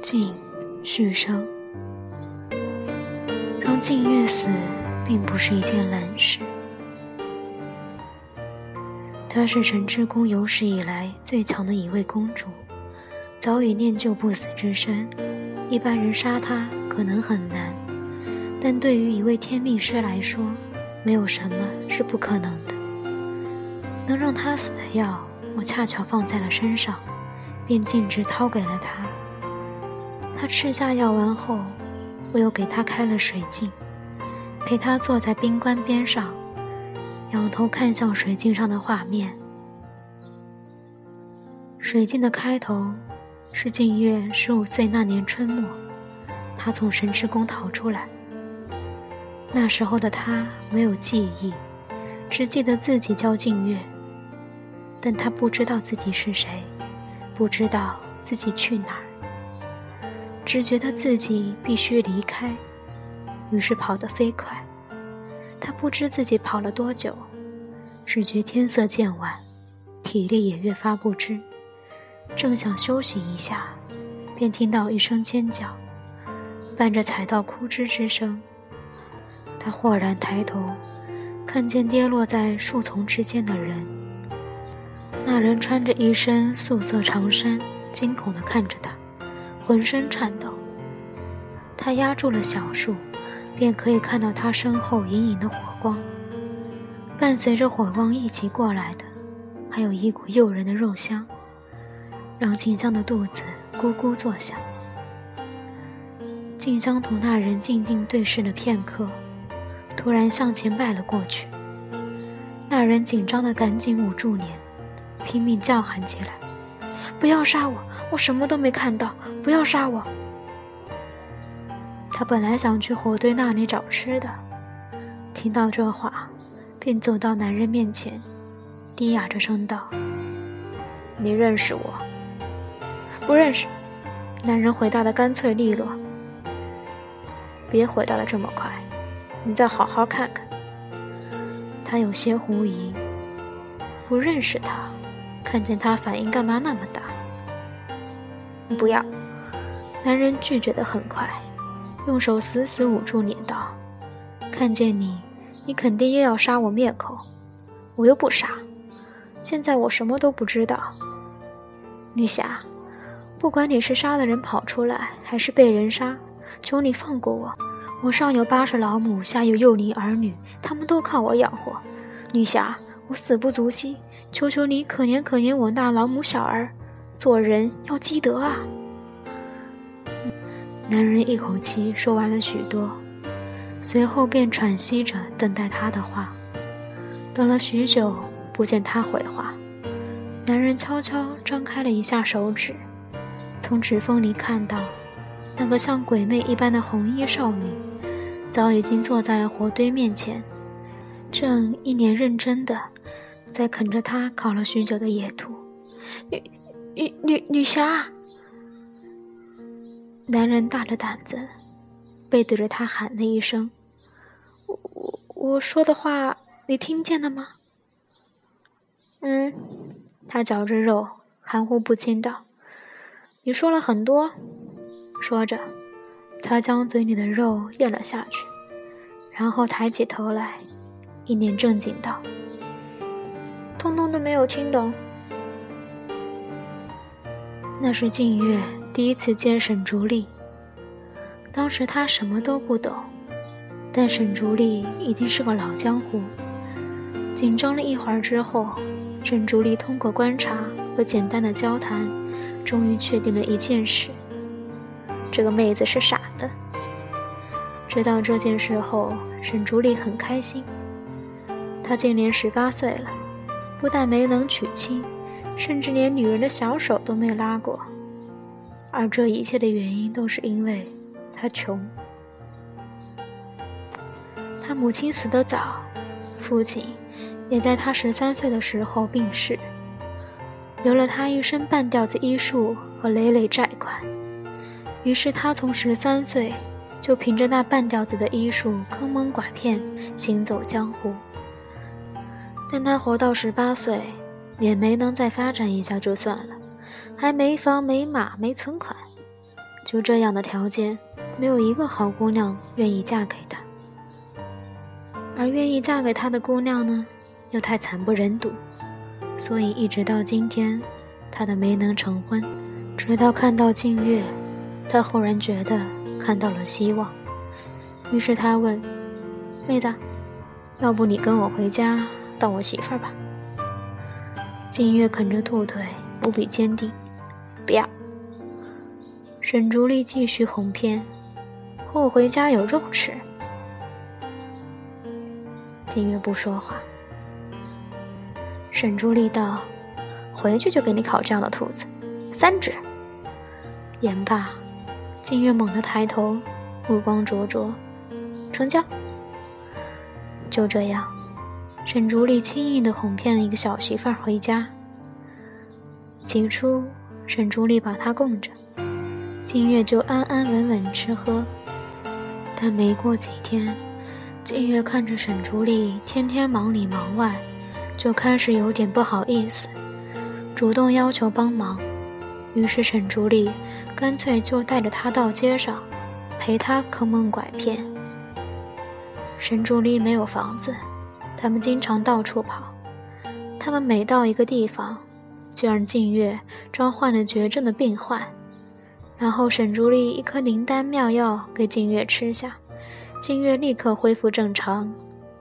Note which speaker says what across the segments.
Speaker 1: 静，续生。让静月死，并不是一件难事。她是神之宫有史以来最强的一位公主，早已念就不死之身。一般人杀她可能很难，但对于一位天命师来说，没有什么是不可能的。能让她死的药，我恰巧放在了身上，便径直掏给了他。他吃下药丸后，我又给他开了水镜，陪他坐在冰棺边上，仰头看向水镜上的画面。水镜的开头是静月十五岁那年春末，他从神池宫逃出来。那时候的他没有记忆，只记得自己叫静月，但他不知道自己是谁，不知道自己去哪儿。只觉得自己必须离开，于是跑得飞快。他不知自己跑了多久，只觉天色渐晚，体力也越发不支。正想休息一下，便听到一声尖叫，伴着踩到枯枝之声。他豁然抬头，看见跌落在树丛之间的人。那人穿着一身素色长衫，惊恐地看着他。浑身颤抖，他压住了小树，便可以看到他身后隐隐的火光。伴随着火光一起过来的，还有一股诱人的肉香，让静香的肚子咕咕作响。静香同那人静静对视了片刻，突然向前迈了过去。那人紧张的赶紧捂住脸，拼命叫喊起来：“不要杀我！我什么都没看到！”不要杀我！他本来想去火堆那里找吃的，听到这话，便走到男人面前，低哑着声道：“你认识我？”“不认识。”男人回答的干脆利落。“别回答的这么快，你再好好看看。”他有些狐疑，不认识他，看见他反应干嘛那么大？不要。男人拒绝的很快，用手死死捂住脸道：“看见你，你肯定又要杀我灭口，我又不傻。现在我什么都不知道。女侠，不管你是杀了人跑出来，还是被人杀，求你放过我。我上有八十老母，下有幼龄儿女，他们都靠我养活。女侠，我死不足惜，求求你可怜可怜我那老母小儿，做人要积德啊！”男人一口气说完了许多，随后便喘息着等待他的话。等了许久，不见他回话，男人悄悄张开了一下手指，从指缝里看到，那个像鬼魅一般的红衣少女，早已经坐在了火堆面前，正一脸认真的在啃着他烤了许久的野兔。女女女女侠。男人大着胆子，背对着他喊了一声：“我我说的话，你听见了吗？”嗯，他嚼着肉，含糊不清道：“你说了很多。”说着，他将嘴里的肉咽了下去，然后抬起头来，一脸正经道：“通通都没有听懂。”那是静月。第一次见沈竹丽，当时他什么都不懂，但沈竹丽已经是个老江湖。紧张了一会儿之后，沈竹丽通过观察和简单的交谈，终于确定了一件事：这个妹子是傻的。知道这件事后，沈竹丽很开心。她今年十八岁了，不但没能娶亲，甚至连女人的小手都没拉过。而这一切的原因都是因为他穷。他母亲死得早，父亲也在他十三岁的时候病逝，留了他一身半吊子医术和累累债款。于是他从十三岁就凭着那半吊子的医术坑蒙拐骗，行走江湖。但他活到十八岁，也没能再发展一下就算了，还没房没马没存款，就这样的条件，没有一个好姑娘愿意嫁给他。而愿意嫁给他的姑娘呢，又太惨不忍睹，所以一直到今天，他都没能成婚。直到看到静月，他忽然觉得看到了希望，于是他问：“妹子，要不你跟我回家当我媳妇儿吧？”静月啃着兔腿，无比坚定：“不要。”沈竹丽继续哄骗：“和我回家有肉吃。”静月不说话。沈竹丽道：“回去就给你烤这样的兔子，三只。”言罢，静月猛地抬头，目光灼灼，成交。就这样，沈竹丽轻易地哄骗了一个小媳妇儿回家。起初，沈竹丽把她供着，静月就安安稳稳吃喝。但没过几天，静月看着沈竹丽天天忙里忙外，就开始有点不好意思，主动要求帮忙。于是沈竹丽。干脆就带着他到街上，陪他坑蒙拐骗。沈竹丽没有房子，他们经常到处跑。他们每到一个地方，就让静月装患了绝症的病患，然后沈竹丽一颗灵丹妙药给静月吃下，静月立刻恢复正常，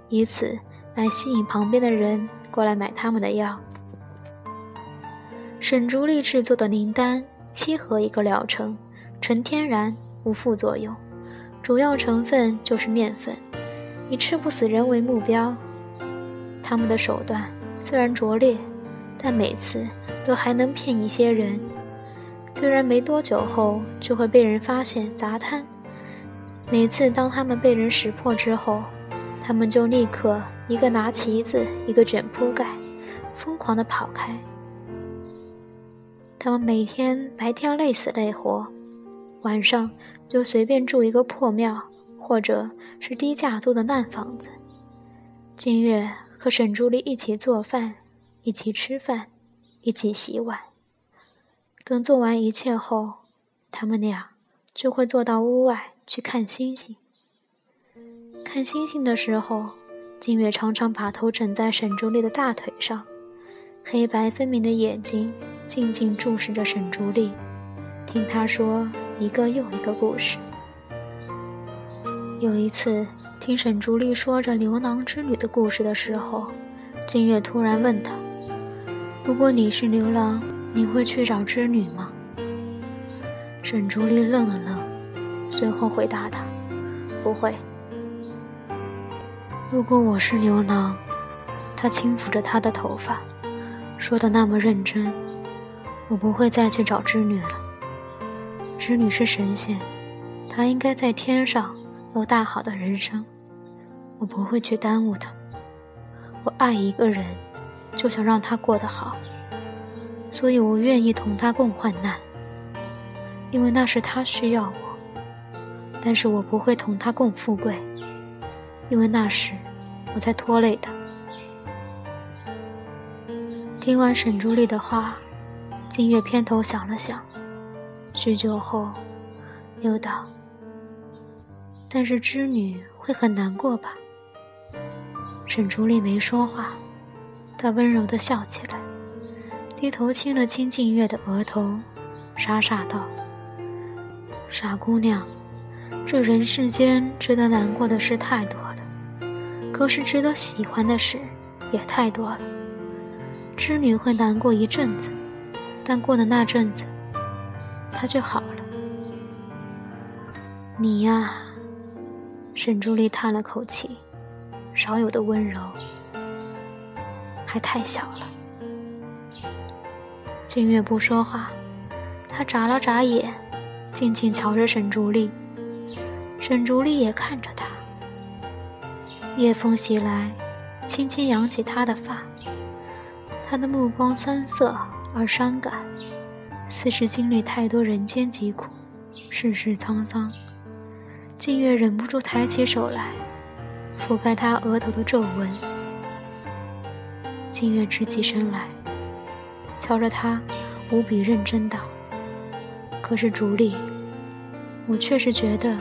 Speaker 1: 以此来吸引旁边的人过来买他们的药。沈竹丽制作的灵丹。七盒一个疗程，纯天然，无副作用，主要成分就是面粉，以吃不死人为目标。他们的手段虽然拙劣，但每次都还能骗一些人。虽然没多久后就会被人发现砸摊，每次当他们被人识破之后，他们就立刻一个拿旗子，一个卷铺盖，疯狂地跑开。他们每天白天累死累活，晚上就随便住一个破庙，或者是低价租的烂房子。金月和沈竹丽一起做饭，一起吃饭，一起洗碗。等做完一切后，他们俩就会坐到屋外去看星星。看星星的时候，金月常常把头枕在沈竹丽的大腿上，黑白分明的眼睛。静静注视着沈竹丽，听她说一个又一个故事。有一次，听沈竹丽说着牛郎织女的故事的时候，金月突然问她：“如果你是牛郎，你会去找织女吗？”沈竹丽愣了愣，随后回答他：“不会。”如果我是牛郎，他轻抚着她的头发，说的那么认真。我不会再去找织女了。织女是神仙，她应该在天上有大好的人生，我不会去耽误他。我爱一个人，就想让他过得好，所以我愿意同他共患难，因为那是他需要我。但是我不会同他共富贵，因为那时我在拖累他。听完沈竹丽的话。金月偏头想了想，许久后，又道：“但是织女会很难过吧？”沈竹丽没说话，她温柔的笑起来，低头亲了亲静月的额头，傻傻道：“傻姑娘，这人世间值得难过的事太多了，可是值得喜欢的事也太多了。织女会难过一阵子。”但过的那阵子，她就好了。你呀，沈竹丽叹了口气，少有的温柔，还太小了。静月不说话，他眨了眨眼，静静瞧着沈竹丽。沈竹丽也看着他。夜风袭来，轻轻扬起她的发，他的目光酸涩。而伤感，似是经历太多人间疾苦，世事沧桑。静月忍不住抬起手来，覆盖他额头的皱纹。静月直起身来，瞧着他，无比认真道：“可是竹里，我确实觉得，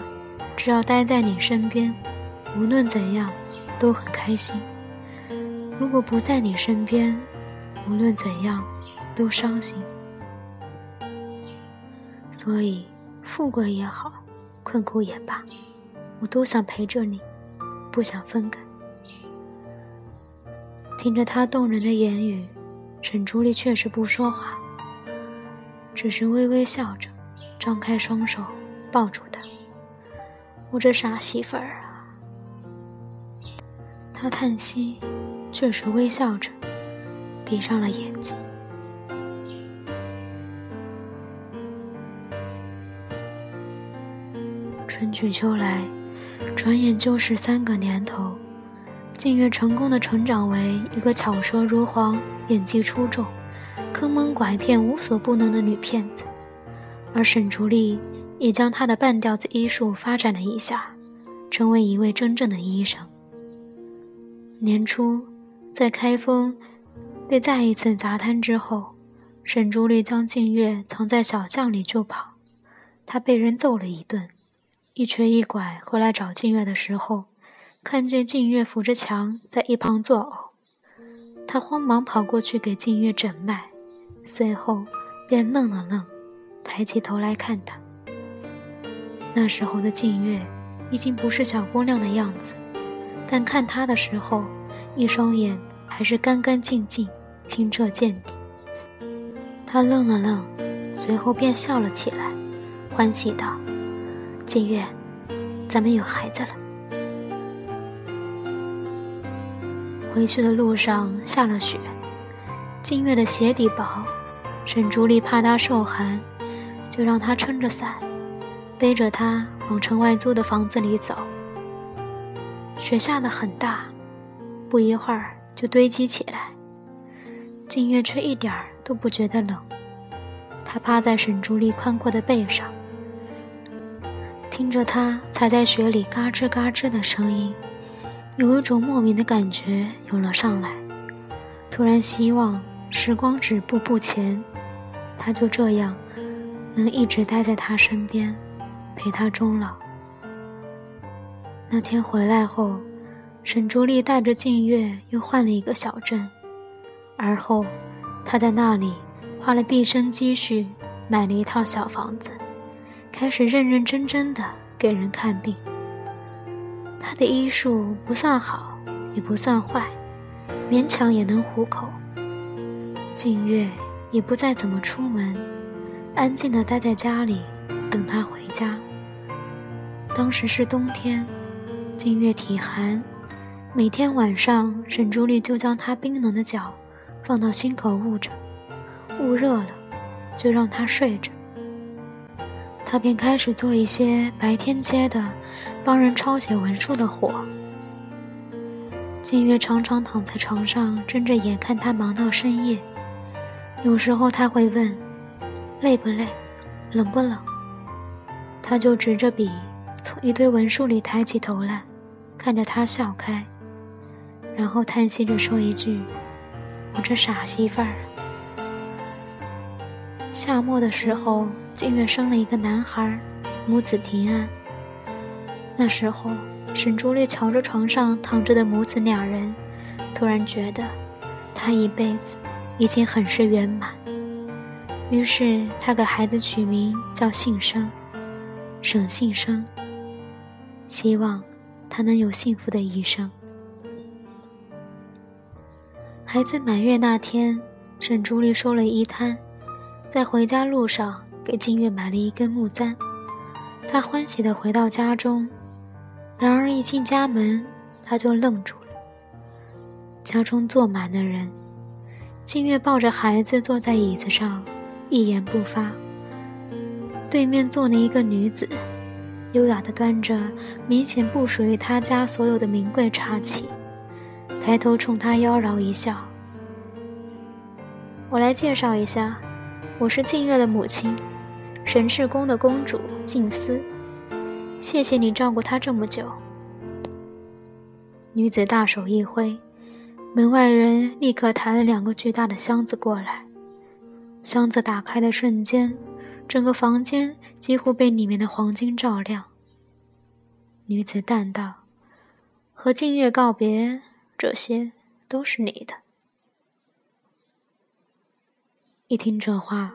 Speaker 1: 只要待在你身边，无论怎样，都很开心。如果不在你身边，无论怎样，都伤心。所以，富贵也好，困苦也罢，我都想陪着你，不想分开。”听着他动人的言语，沈竹丽确实不说话，只是微微笑着，张开双手抱住他。我这傻媳妇儿啊！他叹息，却是微笑着，闭上了眼睛。春去秋来，转眼就是三个年头。静月成功的成长为一个巧舌如簧、演技出众、坑蒙拐骗无所不能的女骗子，而沈竹丽也将她的半吊子医术发展了一下，成为一位真正的医生。年初，在开封被再一次砸瘫之后，沈竹丽将静月藏在小巷里就跑，她被人揍了一顿，一瘸一拐回来找静月的时候。看见静月扶着墙在一旁作呕，他慌忙跑过去给静月诊脉，随后便愣了愣，抬起头来看他。那时候的静月已经不是小姑娘的样子，但看她的时候，一双眼还是干干净净、清澈见底。他愣了愣，随后便笑了起来，欢喜道：“静月，咱们有孩子了。”回去的路上下了雪，静月的鞋底薄，沈竹丽怕她受寒，就让她撑着伞，背着她往城外租的房子里走。雪下得很大，不一会儿就堆积起来，静月却一点儿都不觉得冷。她趴在沈竹丽宽阔的背上，听着他踩在雪里嘎吱嘎吱的声音。有一种莫名的感觉涌了上来，突然希望时光止步不前，他就这样能一直待在他身边，陪他终老。那天回来后，沈竹丽带着静月又换了一个小镇，而后他在那里花了毕生积蓄买了一套小房子，开始认认真真的给人看病。他的医术不算好，也不算坏，勉强也能糊口。静月也不再怎么出门，安静的待在家里等他回家。当时是冬天，静月体寒，每天晚上沈竹丽就将她冰冷的脚放到心口捂着，捂热了就让她睡着。他便开始做一些白天接的。帮人抄写文书的活，静月常常躺在床上睁着眼看他忙到深夜。有时候他会问：“累不累？冷不冷？”他就执着笔，从一堆文书里抬起头来，看着他笑开，然后叹息着说一句：“我这傻媳妇儿。”夏末的时候，静月生了一个男孩，母子平安。那时候，沈竹烈瞧着床上躺着的母子两人，突然觉得，他一辈子已经很是圆满。于是，他给孩子取名叫信生，沈信生。希望他能有幸福的一生。孩子满月那天，沈竹丽收了一摊，在回家路上给静月买了一根木簪。她欢喜地回到家中。然而一进家门，她就愣住了。家中坐满了人，静月抱着孩子坐在椅子上，一言不发。对面坐了一个女子，优雅地端着明显不属于她家所有的名贵茶器，抬头冲她妖娆一笑：“我来介绍一下，我是静月的母亲，神翅宫的公主静思。”谢谢你照顾她这么久。女子大手一挥，门外人立刻抬了两个巨大的箱子过来，箱子打开的瞬间，整个房间几乎被里面的黄金照亮。女子淡道：“和静月告别，这些都是你的。”一听这话，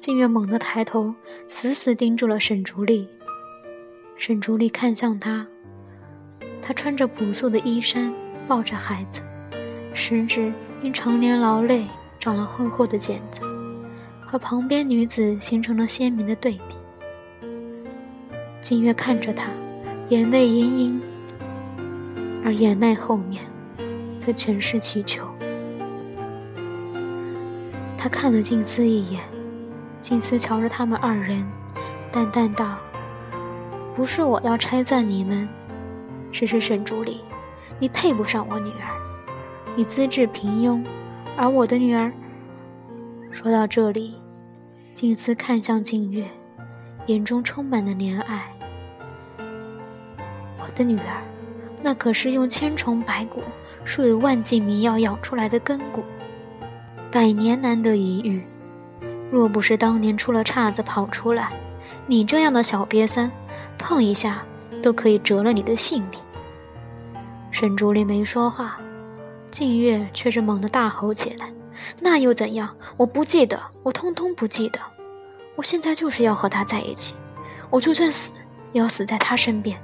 Speaker 1: 静月猛地抬头，死死盯住了沈竹丽。沈竹丽看向他，他穿着朴素的衣衫，抱着孩子，食指因常年劳累长了厚厚的茧子。和旁边女子形成了鲜明的对比。静月看着他，眼泪盈盈，而眼泪后面，则全是祈求。他看了静思一眼，静思瞧着他们二人，淡淡道：“不是我要拆散你们，只是沈竹里，你配不上我女儿，你资质平庸，而我的女儿。”说到这里。静思看向静月，眼中充满了怜爱。我的女儿，那可是用千重百骨、数以万计迷药养出来的根骨，百年难得一遇。若不是当年出了岔子跑出来，你这样的小瘪三，碰一下都可以折了你的性命。沈竹林没说话，静月却是猛地大吼起来。那又怎样？我不记得，我通通不记得。我现在就是要和他在一起，我就算死，也要死在他身边。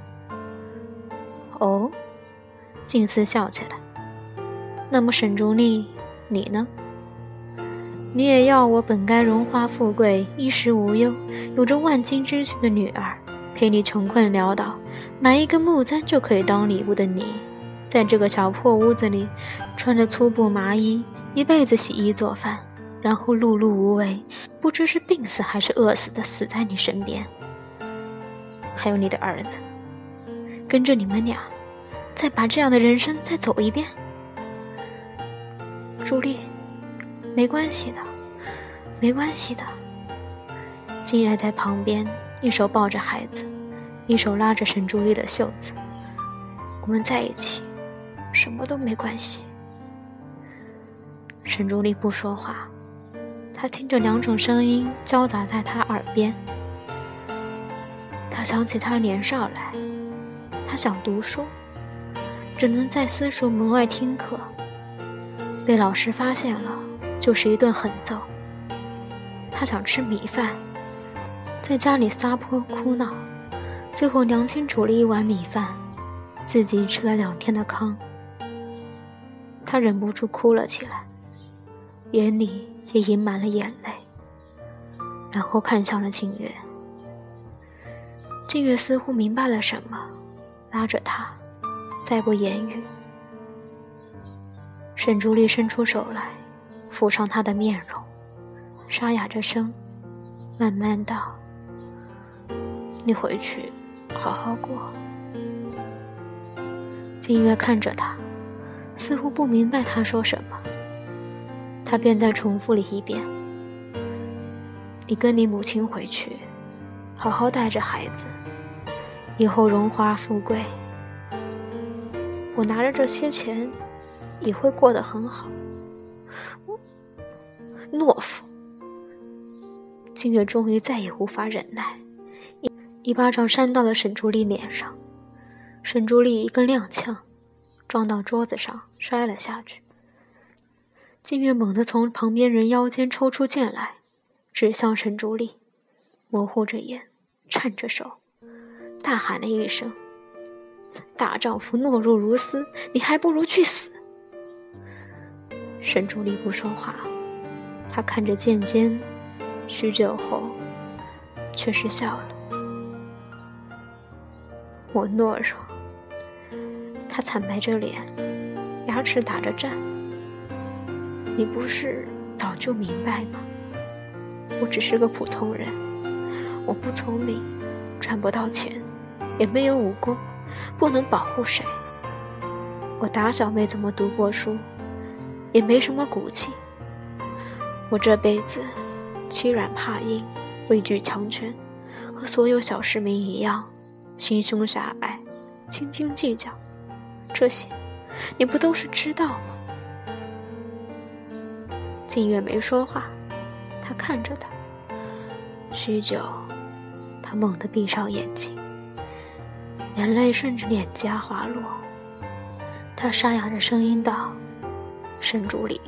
Speaker 1: 哦，静思笑起来。那么沈竹丽，你呢？你也要我本该荣华富贵、衣食无忧、有着万金之躯的女儿，陪你穷困潦倒，买一根木簪就可以当礼物的你，在这个小破屋子里，穿着粗布麻衣。一辈子洗衣做饭，然后碌碌无为，不知是病死还是饿死的死在你身边。还有你的儿子，跟着你们俩，再把这样的人生再走一遍。朱莉，没关系的，没关系的。金爱在旁边，一手抱着孩子，一手拉着沈朱丽的袖子。我们在一起，什么都没关系。沈竹丽不说话，她听着两种声音交杂在她耳边。他想起她年少来，他想读书，只能在私塾门外听课，被老师发现了就是一顿狠揍。他想吃米饭，在家里撒泼哭闹，最后娘亲煮了一碗米饭，自己吃了两天的糠。他忍不住哭了起来。眼里也盈满了眼泪，然后看向了静月。静月似乎明白了什么，拉着他，再不言语。沈竹丽伸出手来，抚上他的面容，沙哑着声，慢慢道：“你回去，好好过。”静月看着他，似乎不明白他说什么。他便再重复了一遍：“你跟你母亲回去，好好带着孩子，以后荣华富贵。我拿着这些钱，也会过得很好。”懦夫！金月终于再也无法忍耐，一一巴掌扇到了沈竹丽脸上，沈竹丽一个踉跄，撞到桌子上，摔了下去。静月猛地从旁边人腰间抽出剑来，指向沈竹丽，模糊着眼，颤着手，大喊了一声：“大丈夫懦弱如斯，你还不如去死！”沈竹丽不说话，他看着剑尖，许久后，却是笑了。我懦弱。他惨白着脸，牙齿打着颤。你不是早就明白吗？我只是个普通人，我不聪明，赚不到钱，也没有武功，不能保护谁。我打小没怎么读过书，也没什么骨气。我这辈子欺软怕硬，畏惧强权，和所有小市民一样，心胸狭隘，斤斤计较。这些，你不都是知道吗？静月没说话，他看着他。许久，他猛地闭上眼睛，眼泪顺着脸颊滑落。他沙哑着声音道：“沈竹里，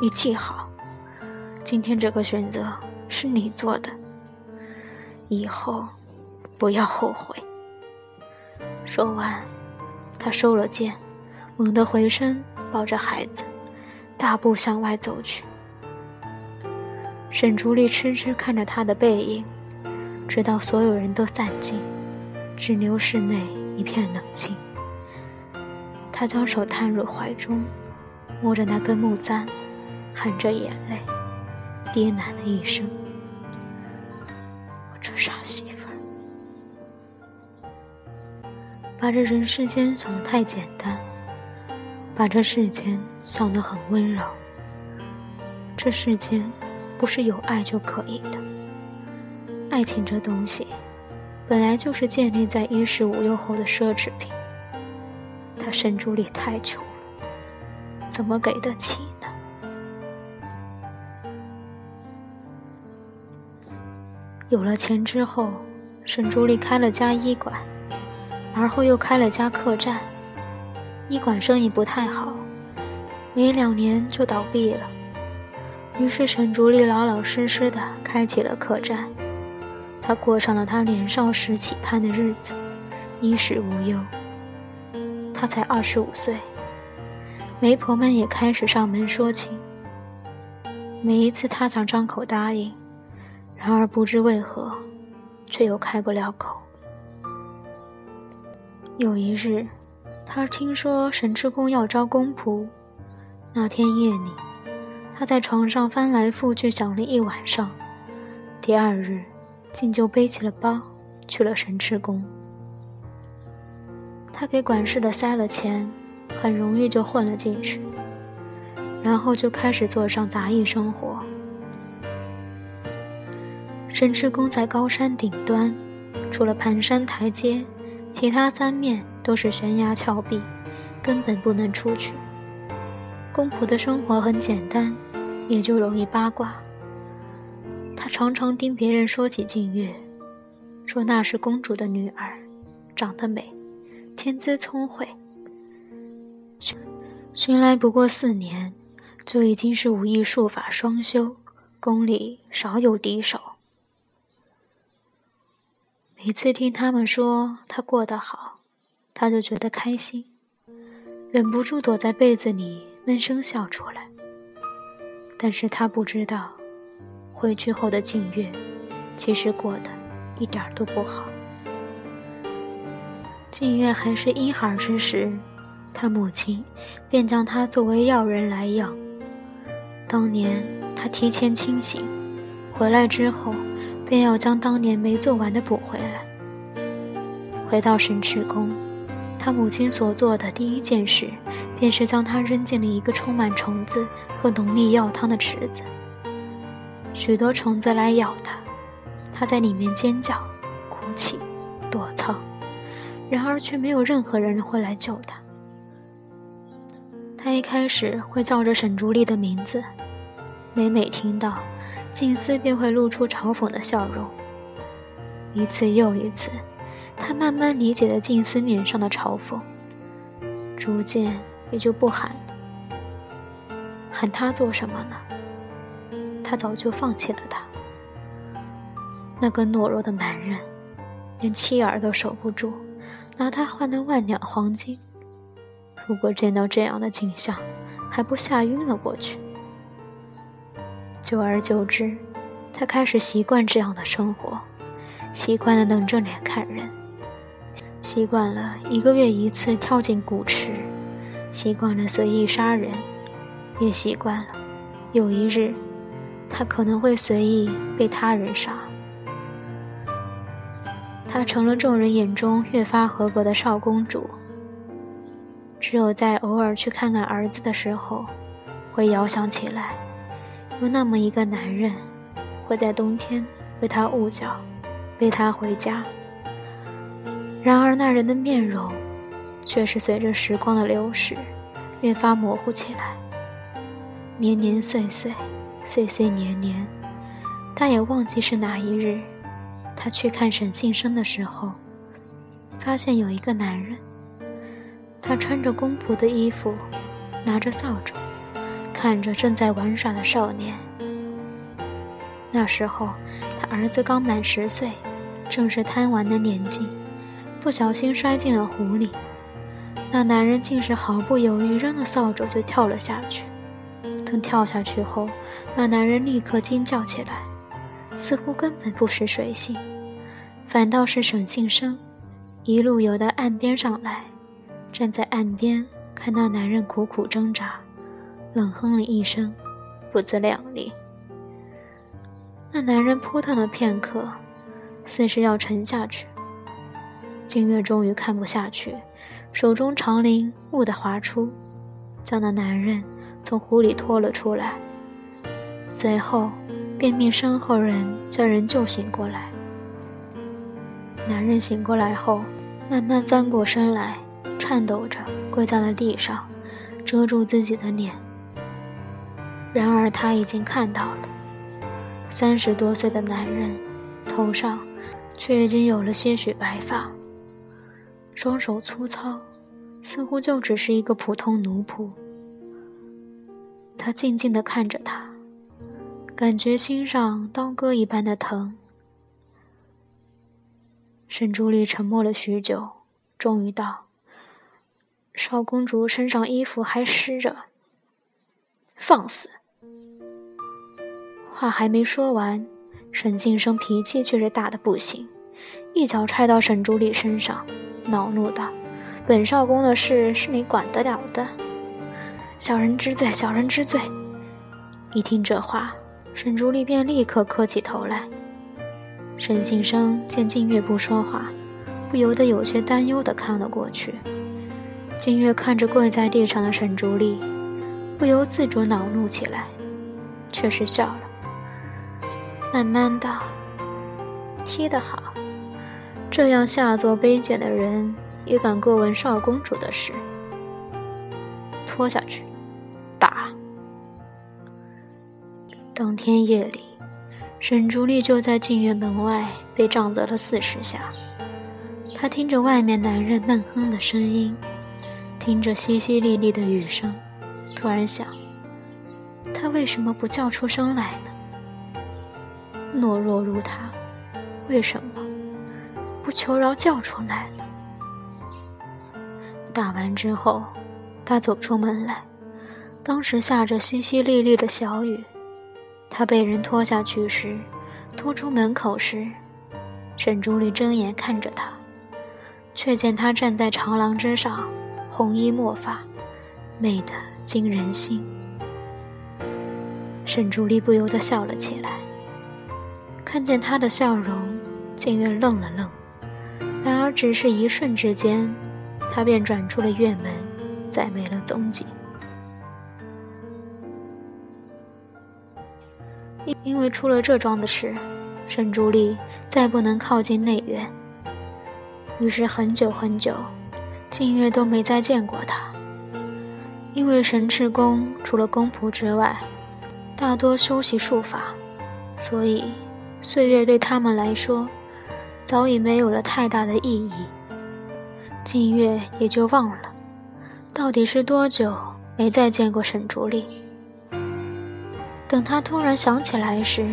Speaker 1: 你记好，今天这个选择是你做的，以后不要后悔。”说完，他收了剑，猛地回身，抱着孩子，大步向外走去。沈竹丽痴痴看着他的背影，直到所有人都散尽，只留室内一片冷清。他将手探入怀中，摸着那根木簪，含着眼泪，低喃了一声：“我这傻媳妇儿，把这人世间想得太简单，把这世间想得很温柔。这世间……”不是有爱就可以的。爱情这东西，本来就是建立在衣食无忧后的奢侈品。他沈竹里太穷，怎么给得起呢？有了钱之后，沈竹里开了家医馆，而后又开了家客栈。医馆生意不太好，没两年就倒闭了。于是沈竹丽老老实实的开启了客栈，她过上了她年少时期盼的日子，衣食无忧。她才二十五岁，媒婆们也开始上门说亲。每一次她想张口答应，然而不知为何，却又开不了口。有一日，她听说沈志公要招公仆，那天夜里。他在床上翻来覆去想了一晚上，第二日，竟就背起了包去了神池宫。他给管事的塞了钱，很容易就混了进去，然后就开始做上杂役生活。神池宫在高山顶端，除了盘山台阶，其他三面都是悬崖峭壁，根本不能出去。公仆的生活很简单。也就容易八卦。他常常听别人说起静月，说那是公主的女儿，长得美，天资聪慧。寻来不过四年，就已经是武艺术法双修，宫里少有敌手。每次听他们说他过得好，他就觉得开心，忍不住躲在被子里闷声笑出来。但是他不知道，回去后的静月，其实过得一点都不好。静月还是婴孩之时，他母亲便将他作为药人来养。当年他提前清醒，回来之后，便要将当年没做完的补回来。回到神池宫，他母亲所做的第一件事，便是将他扔进了一个充满虫子。和浓密药汤的池子，许多虫子来咬他，他在里面尖叫、哭泣、躲藏，然而却没有任何人会来救他。他一开始会叫着沈竹丽的名字，每每听到，静思便会露出嘲讽的笑容。一次又一次，他慢慢理解了静思脸上的嘲讽，逐渐也就不喊。喊他做什么呢？他早就放弃了他。那个懦弱的男人，连妻儿都守不住，拿他换的万两黄金。如果见到这样的景象，还不吓晕了过去？久而久之，他开始习惯这样的生活，习惯了冷着脸看人，习惯了一个月一次跳进古池，习惯了随意杀人。也习惯了，有一日，他可能会随意被他人杀。他成了众人眼中越发合格的少公主。只有在偶尔去看看儿子的时候，会遥想起来，有那么一个男人，会在冬天为她捂脚，背她回家。然而那人的面容，却是随着时光的流逝，越发模糊起来。年年岁岁，岁岁年年，他也忘记是哪一日。他去看沈庆生的时候，发现有一个男人，他穿着公仆的衣服，拿着扫帚，看着正在玩耍的少年。那时候，他儿子刚满十岁，正是贪玩的年纪，不小心摔进了湖里。那男人竟是毫不犹豫扔了扫帚就跳了下去。等跳下去后，那男人立刻惊叫起来，似乎根本不识水性，反倒是沈庆生一路游到岸边上来，站在岸边看那男人苦苦挣扎，冷哼了一声，不自量力。那男人扑腾了片刻，似是要沉下去。金月终于看不下去，手中长铃蓦地划出，将那男人从湖里拖了出来。随后，便命身后人将人救醒过来。男人醒过来后，慢慢翻过身来，颤抖着跪在了地上，遮住自己的脸。然而他已经看到了。三十多岁的男人，头上却已经有了些许白发，双手粗糙，似乎就只是一个普通奴仆。他静静地看着他，感觉心上刀割一般的疼。沈珠丽沉默了许久，终于道：“少公主身上衣服还湿着。”放肆！话还没说完，沈静生脾气却是大的不行，一脚踹到沈珠丽身上，恼怒道：“本少公的事是你管得了的？小人知罪，小人知罪。”一听这话，沈竹丽便立刻磕起头来。沈静生见静月不说话，不由得有些担忧的看了过去。静月看着跪在地上的沈竹丽，不由自主恼怒起来，却是笑了。慢慢的，踢得好！这样下作卑贱的人也敢过问少公主的事？拖下去，打！当天夜里，沈竹丽就在静月门外被杖责了四十下。她听着外面男人闷哼的声音，听着淅淅沥沥的雨声，突然想：他为什么不叫出声来呢？懦弱如他，为什么不求饶叫出来呢？打完之后，他走出门来，当时下着淅淅沥沥的小雨。他被人拖下去时，拖出门口时，沈竹丽睁眼看着他，却见他站在长廊之上，红衣墨发，美得惊人心。沈竹丽不由得笑了起来。看见他的笑容，静月愣了愣，然而只是一瞬之间，他便转出了院门，再没了踪迹。因因为出了这桩的事，沈竹丽再不能靠近内院，于是很久很久，静月都没再见过他。因为神赤宫除了公仆之外，大多修习术法，所以。岁月对他们来说，早已没有了太大的意义。静月也就忘了，到底是多久没再见过沈竹丽。等他突然想起来时，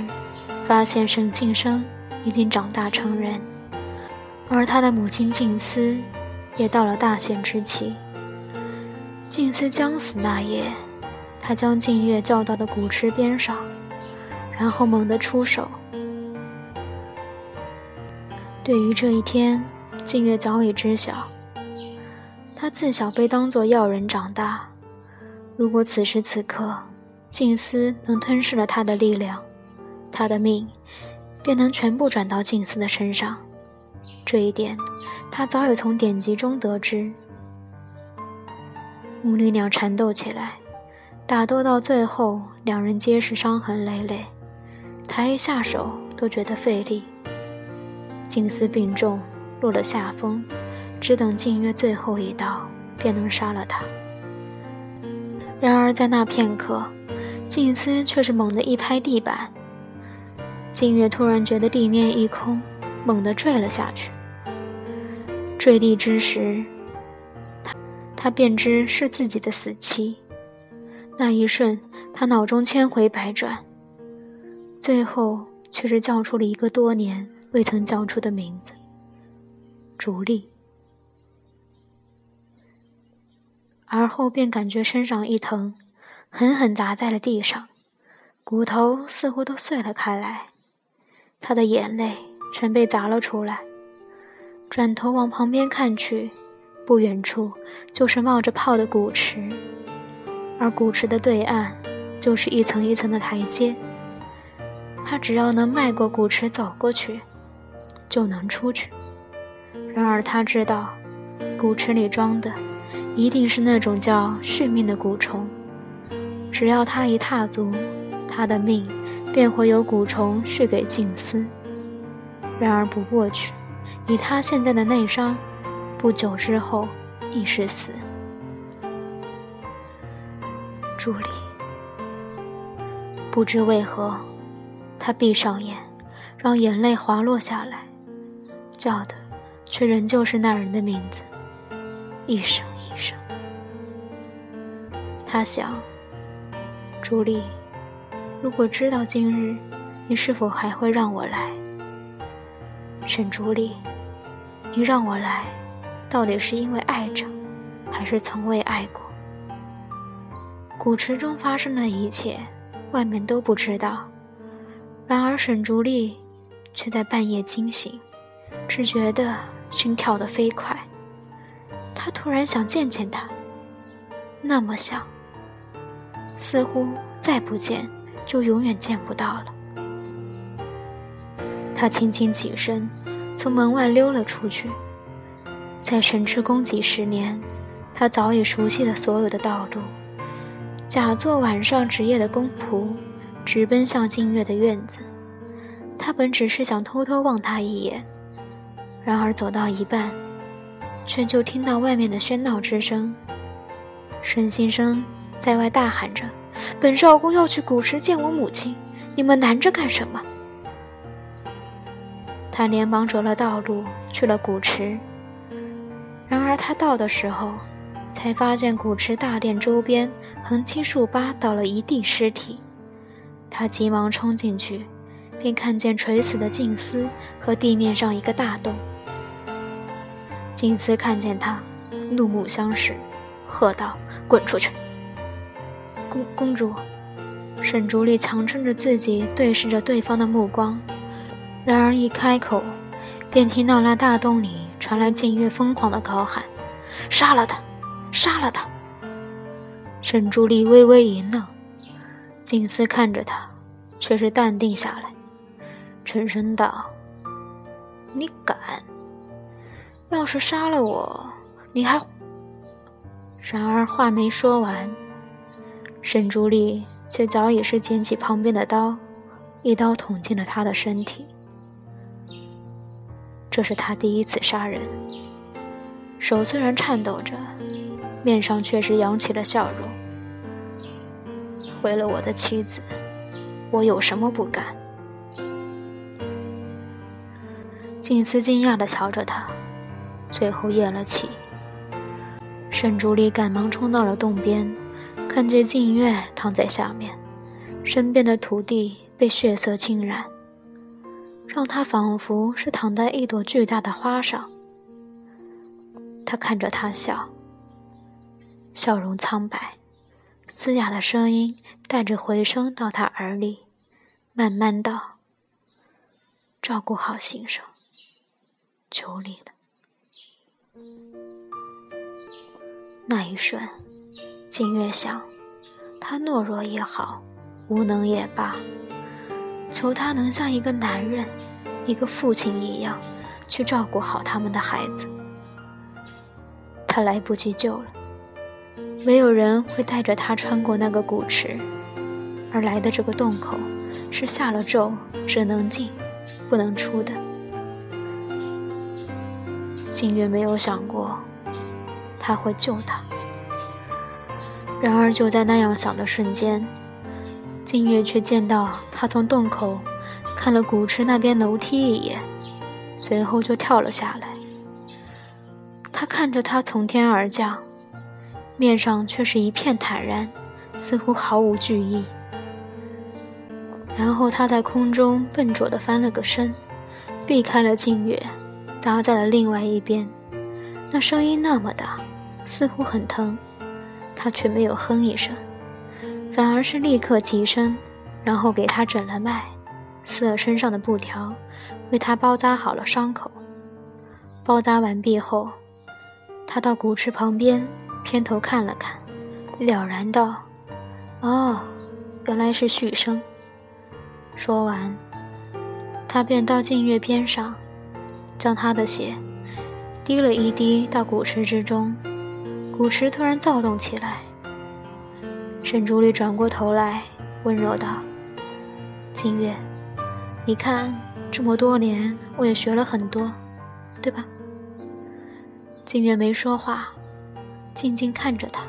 Speaker 1: 发现沈庆生已经长大成人，而他的母亲静思也到了大限之期。静思将死那夜，他将静月叫到了古池边上，然后猛地出手。对于这一天，静月早已知晓。他自小被当作药人长大，如果此时此刻，静思能吞噬了他的力量，他的命便能全部转到静思的身上。这一点，他早已从典籍中得知。母女俩缠斗起来，打斗到最后，两人皆是伤痕累累，抬一下手都觉得费力。静思病重，落了下风，只等静月最后一刀，便能杀了他。然而在那片刻，静思却是猛地一拍地板，静月突然觉得地面一空，猛地坠了下去。坠地之时，他他便知是自己的死期。那一瞬，他脑中千回百转，最后却是叫出了一个多年未曾叫出的名字——竹立。而后便感觉身上一疼，狠狠砸在了地上，骨头似乎都碎了开来。他的眼泪全被砸了出来，转头往旁边看去，不远处就是冒着泡的古池。而古池的对岸，就是一层一层的台阶。他只要能迈过古池走过去，就能出去。然而他知道，古池里装的一定是那种叫续命的蛊虫。只要他一踏足，他的命便会由蛊虫续给静思。然而不过去，以他现在的内伤，不久之后亦是死。助理，不知为何，他闭上眼，让眼泪滑落下来，叫的却仍旧是那人的名字，一声一声。他想，朱莉，如果知道今日，你是否还会让我来？沈朱莉，你让我来，到底是因为爱着，还是从未爱过？古池中发生的一切，外面都不知道。然而沈竹丽却在半夜惊醒，只觉得心跳得飞快。他突然想见见他，那么想，似乎再不见就永远见不到了。他轻轻起身，从门外溜了出去。在神池宫几十年，他早已熟悉了所有的道路。假作晚上值夜的公仆，直奔向静月的院子。他本只是想偷偷望她一眼，然而走到一半，却就听到外面的喧闹之声。沈先生在外大喊着：“本少公要去古池见我母亲，你们拦着干什么？”他连忙折了道路去了古池。然而他到的时候，才发现古池大殿周边。横七竖八倒了一地尸体，他急忙冲进去，便看见垂死的静思和地面上一个大洞。静思看见他，怒目相视，喝道：“滚出去！”公公主，沈竹丽强撑着自己对视着对方的目光，然而一开口，便听到那大洞里传来静月疯狂的高喊：“杀了他！杀了他！”沈竹丽微微一愣，静思看着他，却是淡定下来，沉声道：“你敢？要是杀了我，你还……”然而话没说完，沈竹丽却早已是捡起旁边的刀，一刀捅进了他的身体。这是他第一次杀人，手虽然颤抖着。面上却是扬起了笑容。为了我的妻子，我有什么不敢？静思惊讶地瞧着他，最后咽了气。沈竹里赶忙冲到了洞边，看见静月躺在下面，身边的土地被血色浸染，让他仿佛是躺在一朵巨大的花上。他看着他笑。笑容苍白，嘶哑的声音带着回声到他耳里，慢慢道：“照顾好先生，求你了。”那一瞬，金月想，他懦弱也好，无能也罢，求他能像一个男人、一个父亲一样，去照顾好他们的孩子。他来不及救了。没有人会带着他穿过那个古池，而来的这个洞口是下了咒只能进，不能出的。星月没有想过他会救他，然而就在那样想的瞬间，静月却见到他从洞口看了古池那边楼梯一眼，随后就跳了下来。他看着他从天而降，面上却是一片坦然，似乎毫无惧意。然后他在空中笨拙地翻了个身，避开了静月，砸在了另外一边。那声音那么大，似乎很疼，他却没有哼一声，反而是立刻起身，然后给他诊了脉，撕了身上的布条，为他包扎好了伤口。包扎完毕后。他到古池旁边，偏头看了看，了然道：“哦，原来是续生。”说完，他便到静月边上，将他的血滴了一滴到古池之中。古池突然躁动起来。沈竹里转过头来，温柔道：“静月，你看，这么多年，我也学了很多，对吧？”静月没说话，静静看着他，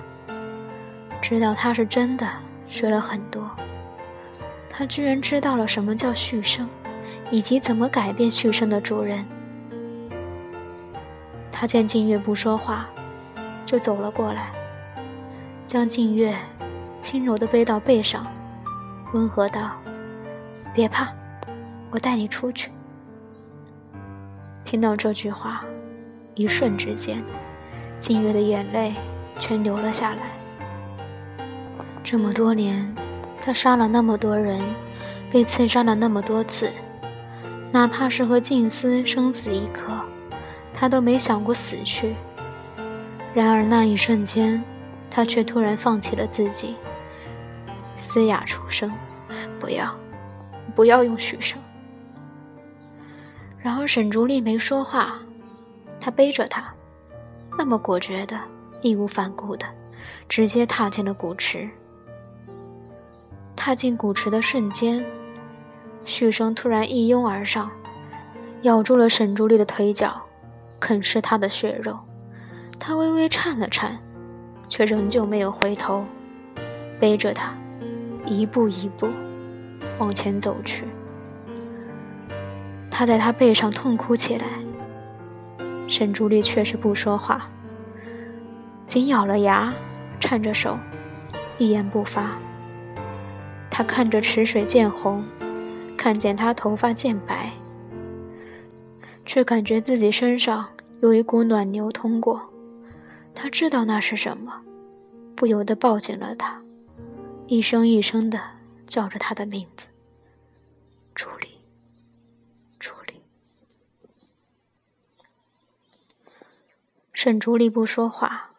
Speaker 1: 知道他是真的学了很多。他居然知道了什么叫续生，以及怎么改变续生的主人。他见静月不说话，就走了过来，将静月轻柔地背到背上，温和道：“别怕，我带你出去。”听到这句话。一瞬之间，静月的眼泪全流了下来。这么多年，他杀了那么多人，被刺杀了那么多次，哪怕是和静思生死一刻，他都没想过死去。然而那一瞬间，他却突然放弃了自己。嘶哑出声：“不要，不要用许生。”然而沈竹丽没说话。他背着他，那么果决的、义无反顾的，直接踏进了古池。踏进古池的瞬间，许生突然一拥而上，咬住了沈竹丽的腿脚，啃食她的血肉。他微微颤了颤，却仍旧没有回头，背着他，一步一步往前走去。他在他背上痛哭起来。沈竹丽却是不说话，紧咬了牙，颤着手，一言不发。他看着池水渐红，看见他头发渐白，却感觉自己身上有一股暖流通过。他知道那是什么，不由得抱紧了他，一声一声的叫着他的名字：“朱莉，朱莉。”沈竹丽不说话，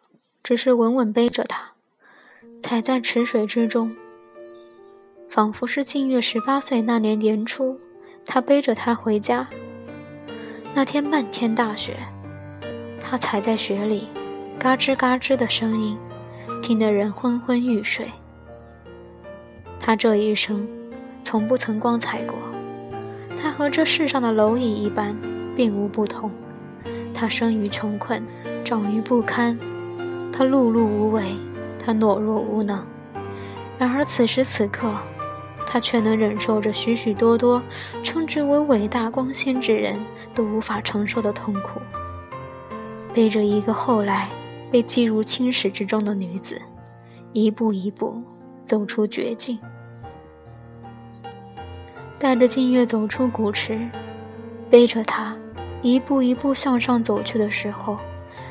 Speaker 1: 只是稳稳背着他，踩在池水之中，仿佛是静月十八岁那年年初，他背着她回家。那天漫天大雪，他踩在雪里，嘎吱嘎吱的声音，听得人昏昏欲睡。他这一生，从不曾光彩过，他和这世上的蝼蚁一般，并无不同。他生于穷困，长于不堪，他碌碌无为，他懦弱无能。然而此时此刻，他却能忍受着许许多多称之为伟大光鲜之人都无法承受的痛苦，背着一个后来被记入青史之中的女子，一步一步走出绝境，带着静月走出古池，背着她。一步一步向上走去的时候，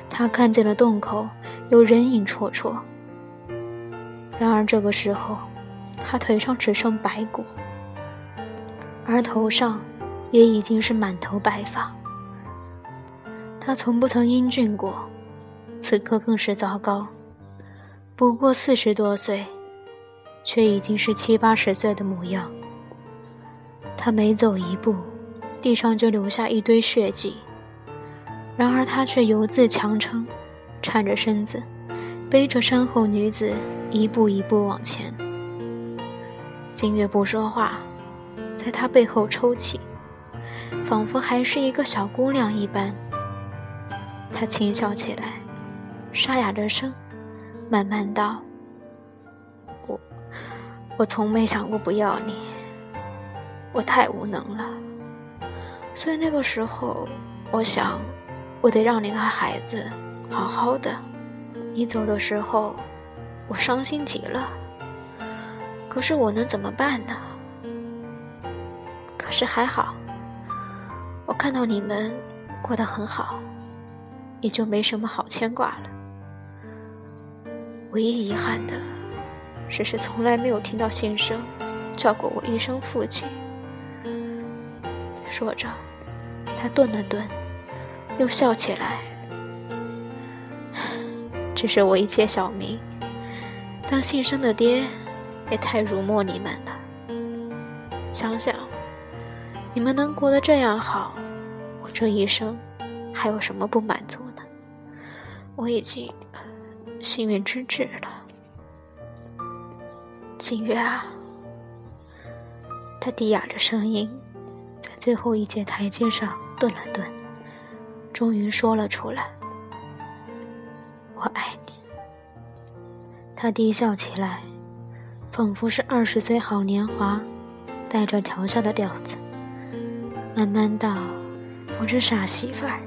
Speaker 1: 他看见了洞口有人影绰绰。然而这个时候，他腿上只剩白骨，而头上也已经是满头白发。他从不曾英俊过，此刻更是糟糕。不过四十多岁，却已经是七八十岁的模样。他每走一步。地上就留下一堆血迹，然而他却犹自强撑，颤着身子，背着身后女子一步一步往前。金月不说话，在他背后抽泣，仿佛还是一个小姑娘一般。他轻笑起来，沙哑着声，慢慢道：“我，我从没想过不要你，我太无能了。所以那个时候，我想，我得让你和孩子好好的。你走的时候，我伤心极了。可是我能怎么办呢？可是还好，我看到你们过得很好，也就没什么好牵挂了。唯一遗憾的，只是从来没有听到先生叫过我一声父亲。说着，他顿了顿，又笑起来。只是我一介小民，当姓生的爹，也太辱没你们了。想想，你们能过得这样好，我这一生还有什么不满足呢？我已经幸运之至了。景月啊，他低哑着声音，在最后一节台阶上顿了顿，终于说了出来。我爱你。他低笑起来，仿佛是二十岁好年华，带着调笑的调子，慢慢道：“我这傻媳妇儿。”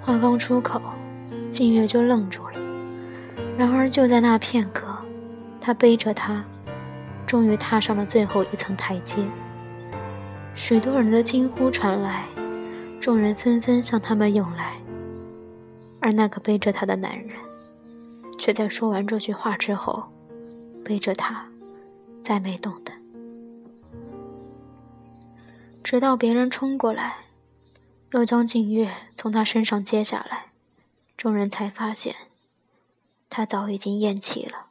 Speaker 1: 话刚出口，静月就愣住了。然而就在那片刻，他背着她，终于踏上了最后一层台阶。许多人的惊呼传来，众人纷纷向他们涌来。而那个背着她的男人，却在说完这句话之后，背着她，再没动弹。直到别人冲过来，又将静月从他身上接下来，众人才发现，他早已经咽气了。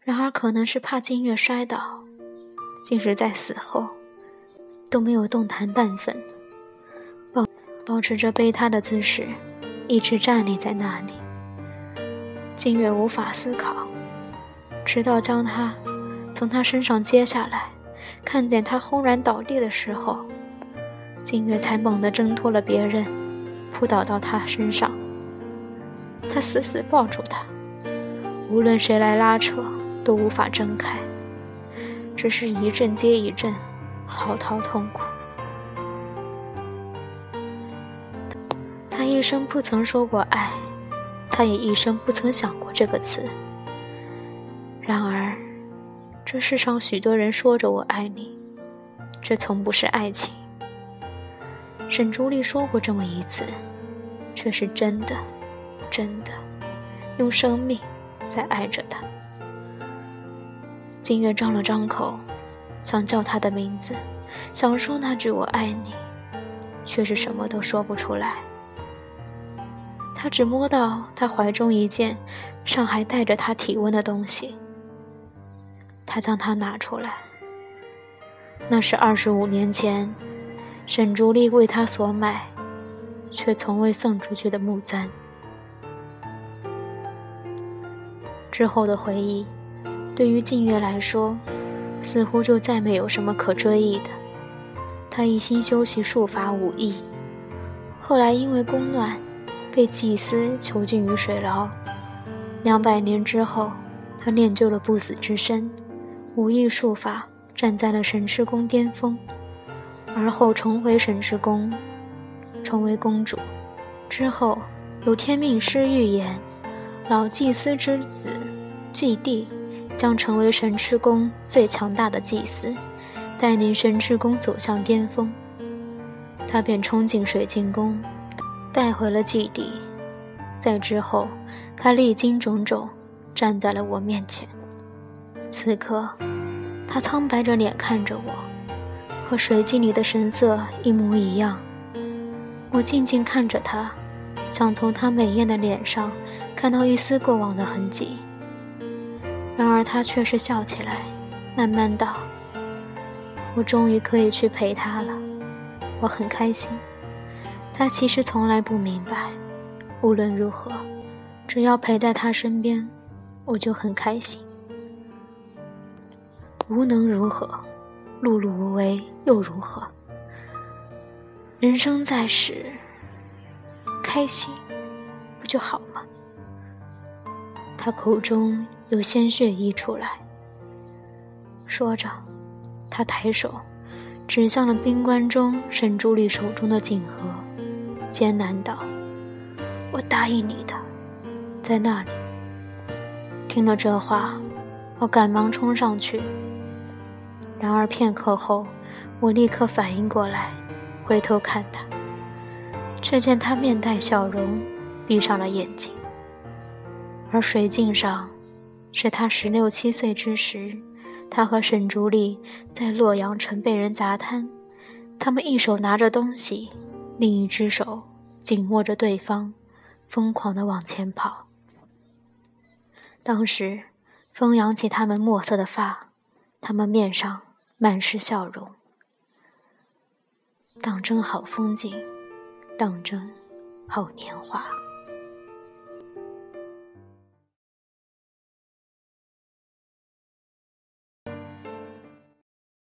Speaker 1: 然而，可能是怕静月摔倒，竟是在死后，都没有动弹半分，保保持着背他的姿势。一直站立在那里，静月无法思考，直到将他从他身上接下来，看见他轰然倒地的时候，静月才猛地挣脱了别人，扑倒到他身上。他死死抱住他，无论谁来拉扯，都无法挣开，只是一阵接一阵，嚎啕痛苦。他一生不曾说过爱，他也一生不曾想过这个词。然而，这世上许多人说着“我爱你”，却从不是爱情。沈竹丽说过这么一次，却是真的，真的，用生命在爱着他。金月张了张口，想叫他的名字，想说那句“我爱你”，却是什么都说不出来。他只摸到他怀中一件尚还带着他体温的东西，他将它拿出来。那是二十五年前沈竹丽为他所买，却从未送出去的木簪。之后的回忆，对于静月来说，似乎就再没有什么可追忆的。他一心修习术法武艺，后来因为宫乱。被祭司囚禁于水牢，两百年之后，他练就了不死之身，武艺术法站在了神池宫巅峰，而后重回神池宫，成为公主。之后有天命师预言，老祭司之子祭帝将成为神池宫最强大的祭司，带领神池宫走向巅峰。他便冲进水晶宫。带回了祭地，在之后，他历经种种，站在了我面前。此刻，他苍白着脸看着我，和水晶里的神色一模一样。我静静看着他，想从他美艳的脸上看到一丝过往的痕迹。然而，他却是笑起来，慢慢道：“我终于可以去陪他了，我很开心。”他其实从来不明白，无论如何，只要陪在他身边，我就很开心。无能如何，碌碌无为又如何？人生在世，开心不就好吗？他口中有鲜血溢出来。说着，他抬手指向了冰棺中沈朱丽手中的锦盒，艰难道：“我答应你的，在那里。”听了这话，我赶忙冲上去。然而片刻后，我立刻反应过来，回头看他，却见他面带笑容，闭上了眼睛。而水镜上，是他十六七岁之时。他和沈竹丽在洛阳城被人砸瘫，他们一手拿着东西，另一只手紧握着对方，疯狂地往前跑。当时风扬起他们墨色的发，他们面上满是笑容。当真好风景，当真好年华。